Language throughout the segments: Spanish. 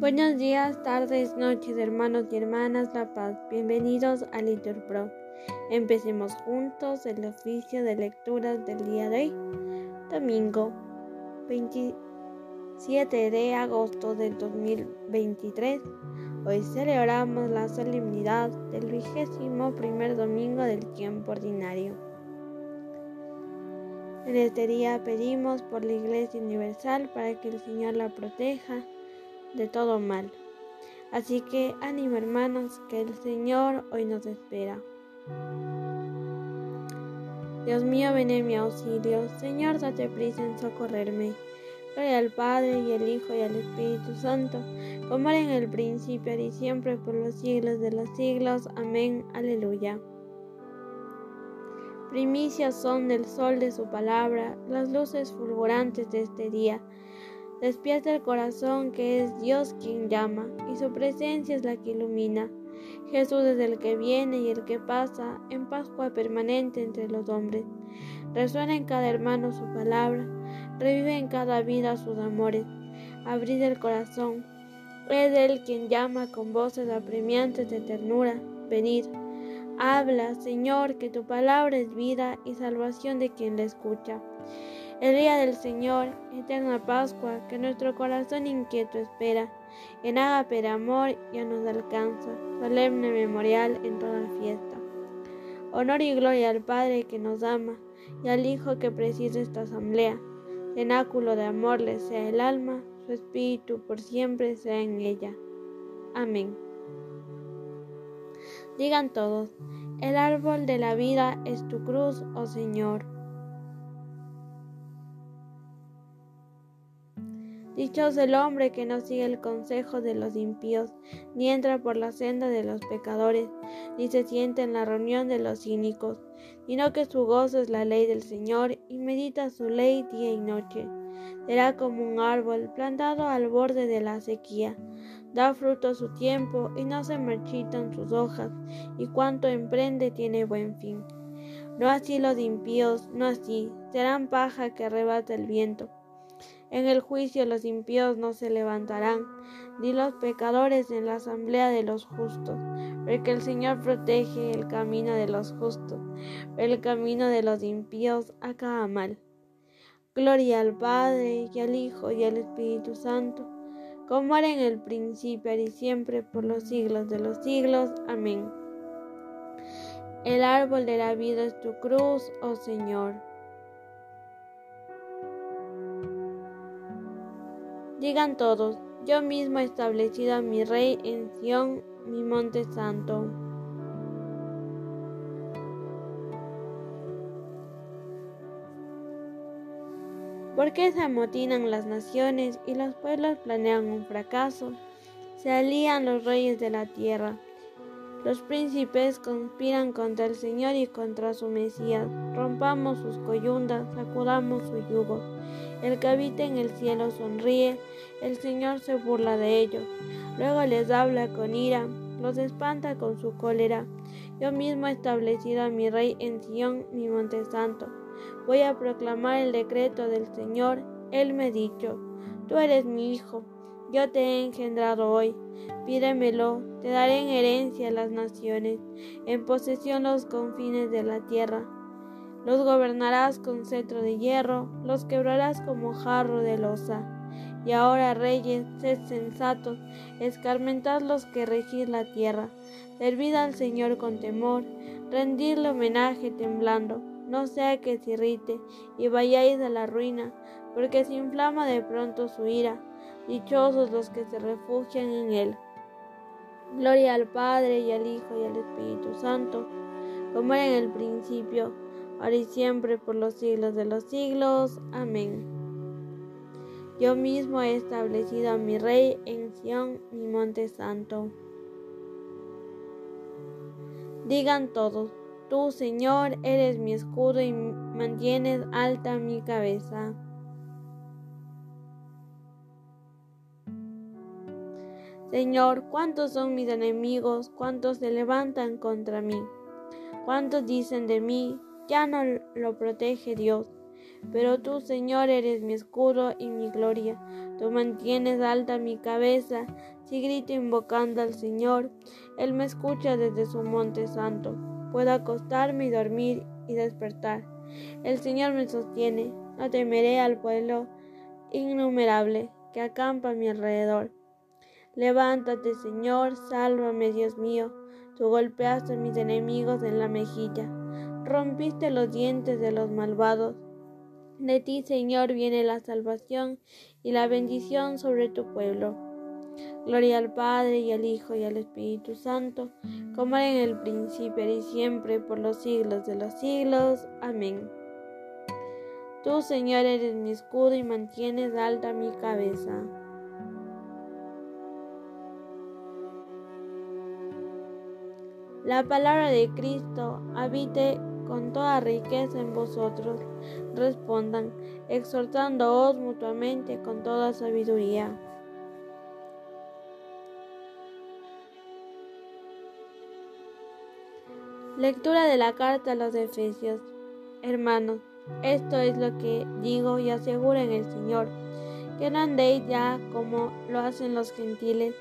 Buenos días, tardes, noches, hermanos y hermanas La Paz. Bienvenidos a Litur Pro. Empecemos juntos el oficio de lecturas del día de hoy, domingo 27 de agosto del 2023. Hoy celebramos la solemnidad del vigésimo primer domingo del tiempo ordinario. En este día pedimos por la Iglesia Universal para que el Señor la proteja de todo mal. Así que ánimo hermanos, que el Señor hoy nos espera. Dios mío, ven en mi auxilio. Señor, date prisa en socorrerme. Gloria al Padre y al Hijo y al Espíritu Santo, como era en el principio y siempre por los siglos de los siglos. Amén. Aleluya. Primicias son del sol de su palabra, las luces fulgurantes de este día. Despierta el corazón que es Dios quien llama, y su presencia es la que ilumina. Jesús es el que viene y el que pasa en Pascua permanente entre los hombres. Resuena en cada hermano su palabra, revive en cada vida sus amores. Abrid el corazón. Es Él quien llama con voces apremiantes de ternura. Venid. Habla, Señor, que tu palabra es vida y salvación de quien la escucha. El día del Señor, eterna Pascua, que nuestro corazón inquieto espera, en ágape amor ya nos alcanza, solemne memorial en toda fiesta. Honor y gloria al Padre que nos ama, y al Hijo que preside esta asamblea. Cenáculo de amor le sea el alma, su espíritu por siempre sea en ella. Amén. Digan todos, el árbol de la vida es tu cruz, oh Señor. Dichoso el hombre que no sigue el consejo de los impíos, ni entra por la senda de los pecadores, ni se sienta en la reunión de los cínicos, sino que su gozo es la ley del Señor, y medita su ley día y noche. Será como un árbol plantado al borde de la sequía, da fruto a su tiempo, y no se marchitan sus hojas, y cuanto emprende tiene buen fin. No así los impíos, no así, serán paja que arrebata el viento. En el juicio los impíos no se levantarán, ni los pecadores en la asamblea de los justos, porque el Señor protege el camino de los justos, pero el camino de los impíos acaba mal. Gloria al Padre, y al Hijo, y al Espíritu Santo, como era en el principio y siempre por los siglos de los siglos. Amén. El árbol de la vida es tu cruz, oh Señor. Digan todos, yo mismo he establecido a mi rey en Sión, mi monte santo. ¿Por qué se amotinan las naciones y los pueblos planean un fracaso? Se alían los reyes de la tierra. Los príncipes conspiran contra el Señor y contra su Mesías. Rompamos sus coyundas, sacudamos su yugo. El que habita en el cielo sonríe, el Señor se burla de ellos. Luego les habla con ira, los espanta con su cólera. Yo mismo he establecido a mi rey en Sión, mi monte santo. Voy a proclamar el decreto del Señor. Él me ha dicho, tú eres mi hijo, yo te he engendrado hoy. Pídemelo, te daré en herencia las naciones, en posesión los confines de la tierra. Los gobernarás con cetro de hierro, los quebrarás como jarro de losa. Y ahora, reyes, sed sensatos, escarmentad los que regís la tierra. Servid al Señor con temor, rendidle homenaje temblando, no sea que se irrite y vayáis a la ruina, porque se inflama de pronto su ira. Dichosos los que se refugian en él. Gloria al Padre y al Hijo y al Espíritu Santo, como era en el principio, ahora y siempre, por los siglos de los siglos. Amén. Yo mismo he establecido a mi Rey en Sión, mi monte santo. Digan todos, tú, Señor, eres mi escudo y mantienes alta mi cabeza. Señor, ¿cuántos son mis enemigos? ¿Cuántos se levantan contra mí? ¿Cuántos dicen de mí? Ya no lo protege Dios. Pero tú, Señor, eres mi escudo y mi gloria. Tú mantienes alta mi cabeza. Si grito invocando al Señor, Él me escucha desde su monte santo. Puedo acostarme y dormir y despertar. El Señor me sostiene. No temeré al pueblo innumerable que acampa a mi alrededor. Levántate, Señor, sálvame, Dios mío. Tú golpeaste a mis enemigos en la mejilla, rompiste los dientes de los malvados. De ti, Señor, viene la salvación y la bendición sobre tu pueblo. Gloria al Padre y al Hijo y al Espíritu Santo, como en el principio y siempre, por los siglos de los siglos. Amén. Tú, Señor, eres mi escudo y mantienes alta mi cabeza. La palabra de Cristo habite con toda riqueza en vosotros. Respondan, exhortándoos mutuamente con toda sabiduría. Lectura de la carta a los Efesios. Hermanos, esto es lo que digo y aseguro en el Señor, que no andéis ya como lo hacen los gentiles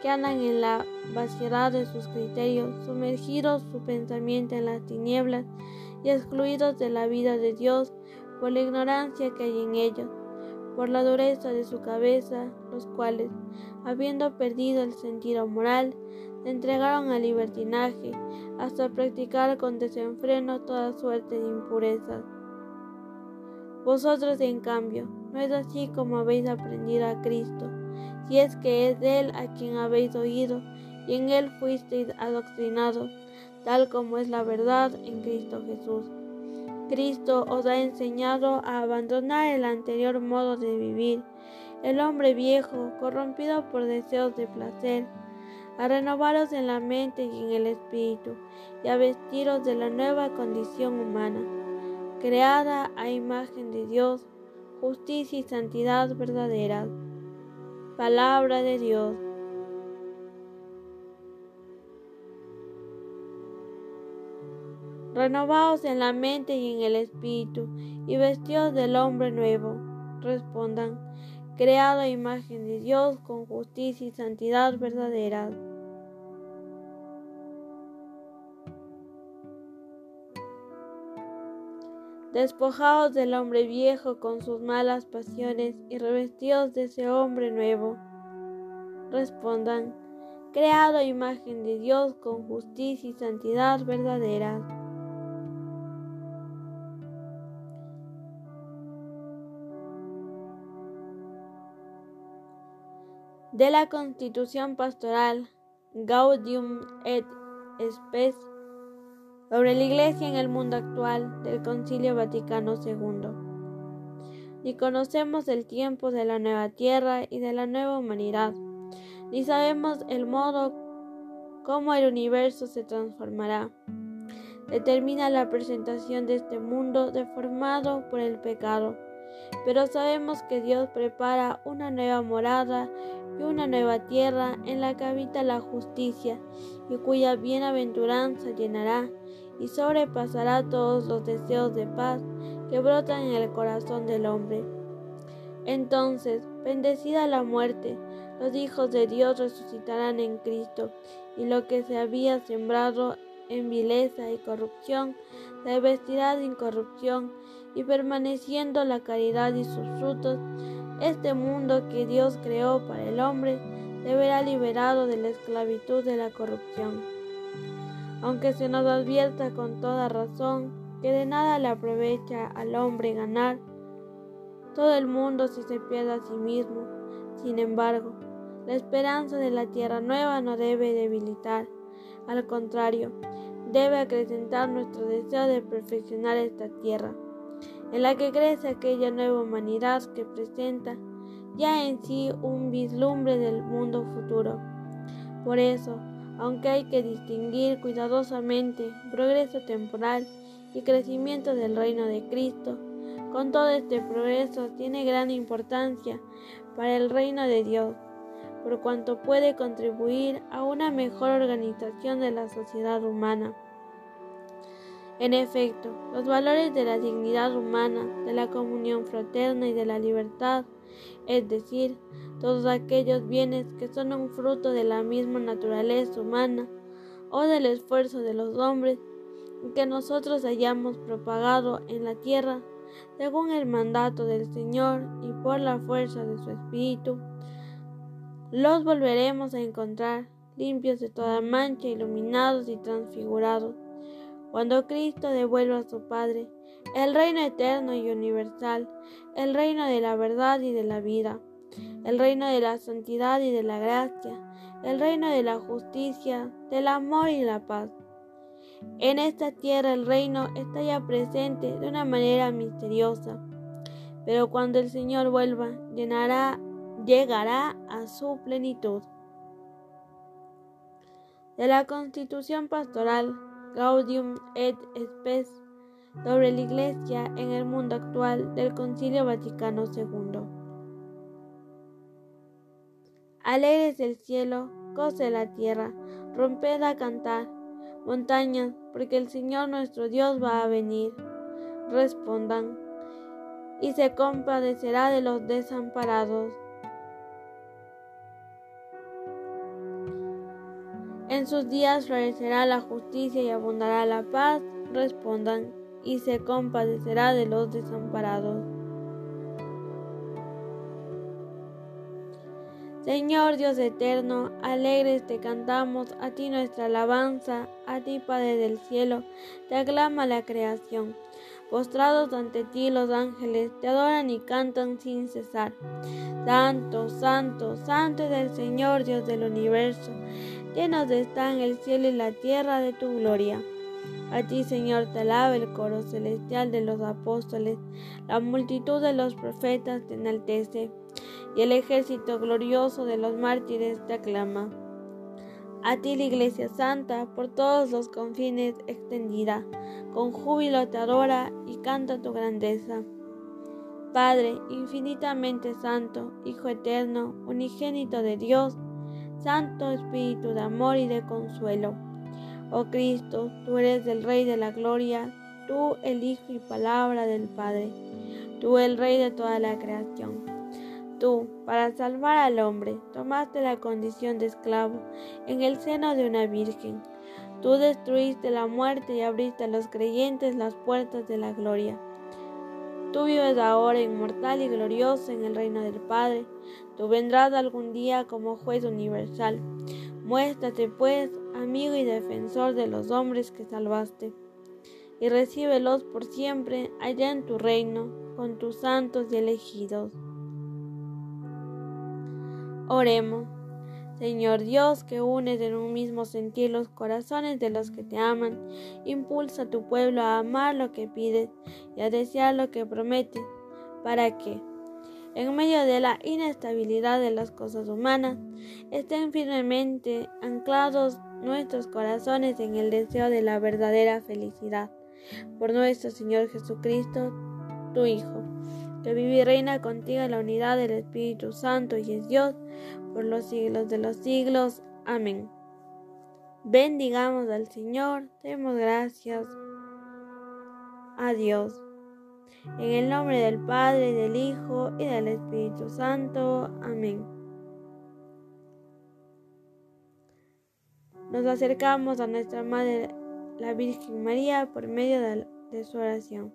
que andan en la vaciedad de sus criterios, sumergidos su pensamiento en las tinieblas y excluidos de la vida de Dios por la ignorancia que hay en ellos, por la dureza de su cabeza, los cuales, habiendo perdido el sentido moral, se entregaron al libertinaje hasta practicar con desenfreno toda suerte de impurezas. Vosotros, en cambio, no es así como habéis aprendido a Cristo si es que es de Él a quien habéis oído, y en Él fuisteis adoctrinados, tal como es la verdad en Cristo Jesús. Cristo os ha enseñado a abandonar el anterior modo de vivir, el hombre viejo, corrompido por deseos de placer, a renovaros en la mente y en el espíritu, y a vestiros de la nueva condición humana, creada a imagen de Dios, justicia y santidad verdaderas. Palabra de Dios. Renovaos en la mente y en el espíritu, y vestidos del hombre nuevo. Respondan, creado a imagen de Dios con justicia y santidad verdadera. Despojados del hombre viejo con sus malas pasiones y revestidos de ese hombre nuevo. Respondan, creado a imagen de Dios con justicia y santidad verdadera. De la Constitución Pastoral Gaudium et Spes sobre la Iglesia en el mundo actual del Concilio Vaticano II. Ni conocemos el tiempo de la nueva tierra y de la nueva humanidad, ni sabemos el modo cómo el universo se transformará. Determina la presentación de este mundo deformado por el pecado, pero sabemos que Dios prepara una nueva morada y una nueva tierra en la que habita la justicia y cuya bienaventuranza llenará y sobrepasará todos los deseos de paz que brotan en el corazón del hombre. Entonces, bendecida la muerte, los hijos de Dios resucitarán en Cristo, y lo que se había sembrado en vileza y corrupción se vestirá de incorrupción, y permaneciendo la caridad y sus frutos, este mundo que Dios creó para el hombre se verá liberado de la esclavitud de la corrupción aunque se nos advierta con toda razón que de nada le aprovecha al hombre ganar todo el mundo si se pierde a sí mismo. Sin embargo, la esperanza de la tierra nueva no debe debilitar, al contrario, debe acrecentar nuestro deseo de perfeccionar esta tierra, en la que crece aquella nueva humanidad que presenta ya en sí un vislumbre del mundo futuro. Por eso, aunque hay que distinguir cuidadosamente progreso temporal y crecimiento del reino de Cristo. Con todo este progreso tiene gran importancia para el reino de Dios, por cuanto puede contribuir a una mejor organización de la sociedad humana. En efecto, los valores de la dignidad humana, de la comunión fraterna y de la libertad, es decir, todos aquellos bienes que son un fruto de la misma naturaleza humana o del esfuerzo de los hombres que nosotros hayamos propagado en la tierra, según el mandato del Señor y por la fuerza de su Espíritu, los volveremos a encontrar limpios de toda mancha, iluminados y transfigurados cuando Cristo devuelva a su Padre el reino eterno y universal, el reino de la verdad y de la vida, el reino de la santidad y de la gracia, el reino de la justicia, del amor y la paz. En esta tierra el reino está ya presente de una manera misteriosa, pero cuando el Señor vuelva, llegará a su plenitud. De la Constitución Pastoral Gaudium et Spes sobre la Iglesia en el mundo actual del Concilio Vaticano II. Alegres el cielo, goce la tierra, romped a cantar, montañas, porque el Señor nuestro Dios va a venir. Respondan, y se compadecerá de los desamparados. En sus días florecerá la justicia y abundará la paz, respondan, y se compadecerá de los desamparados. Señor Dios eterno, alegres te cantamos, a ti nuestra alabanza, a ti Padre del cielo, te aclama la creación. Postrados ante ti los ángeles te adoran y cantan sin cesar. Santo, santo, santo es el Señor Dios del universo llenos están el cielo y la tierra de tu gloria. A ti, Señor, te alaba el coro celestial de los apóstoles, la multitud de los profetas te enaltece, y el ejército glorioso de los mártires te aclama. A ti la Iglesia Santa, por todos los confines extendida, con júbilo te adora y canta tu grandeza. Padre infinitamente santo, Hijo eterno, unigénito de Dios, Santo Espíritu de amor y de consuelo. Oh Cristo, tú eres el Rey de la gloria, tú el Hijo y palabra del Padre, tú el Rey de toda la creación. Tú, para salvar al hombre, tomaste la condición de esclavo en el seno de una virgen. Tú destruiste la muerte y abriste a los creyentes las puertas de la gloria. Tú vives ahora inmortal y glorioso en el reino del Padre. Tú vendrás algún día como juez universal. Muéstrate, pues, amigo y defensor de los hombres que salvaste, y recíbelos por siempre allá en tu reino, con tus santos y elegidos. Oremos. Señor Dios, que unes en un mismo sentir los corazones de los que te aman, impulsa a tu pueblo a amar lo que pides y a desear lo que prometes, para que, en medio de la inestabilidad de las cosas humanas, estén firmemente anclados nuestros corazones en el deseo de la verdadera felicidad. Por nuestro Señor Jesucristo, tu Hijo, que vive y reina contigo en la unidad del Espíritu Santo y es Dios por los siglos de los siglos. Amén. Bendigamos al Señor, demos gracias a Dios. En el nombre del Padre, del Hijo y del Espíritu Santo. Amén. Nos acercamos a nuestra Madre, la Virgen María, por medio de, su oración.